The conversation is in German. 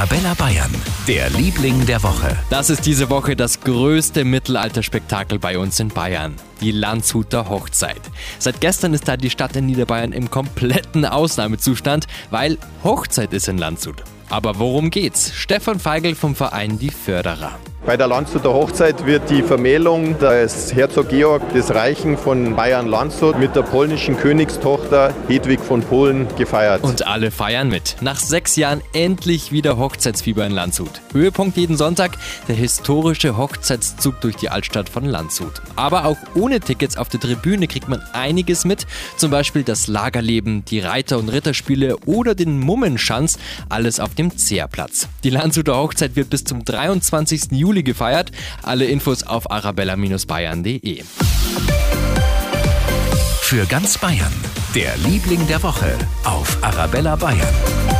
Arabella Bayern, der Liebling der Woche. Das ist diese Woche das größte Mittelalterspektakel bei uns in Bayern. Die Landshuter Hochzeit. Seit gestern ist da die Stadt in Niederbayern im kompletten Ausnahmezustand, weil Hochzeit ist in Landshut. Aber worum geht's? Stefan Feigl vom Verein Die Förderer. Bei der Landshuter Hochzeit wird die Vermählung des Herzog Georg des Reichen von Bayern-Landshut mit der polnischen Königstochter Hedwig von Polen gefeiert. Und alle feiern mit. Nach sechs Jahren endlich wieder Hochzeitsfieber in Landshut. Höhepunkt jeden Sonntag der historische Hochzeitszug durch die Altstadt von Landshut. Aber auch ohne Tickets auf der Tribüne kriegt man einiges mit. Zum Beispiel das Lagerleben, die Reiter- und Ritterspiele oder den Mummenschanz. Alles auf dem Zehrplatz. Die Landshuter Hochzeit wird bis zum 23. Juli Juli gefeiert. Alle Infos auf arabella-bayern.de. Für ganz Bayern, der Liebling der Woche auf Arabella Bayern.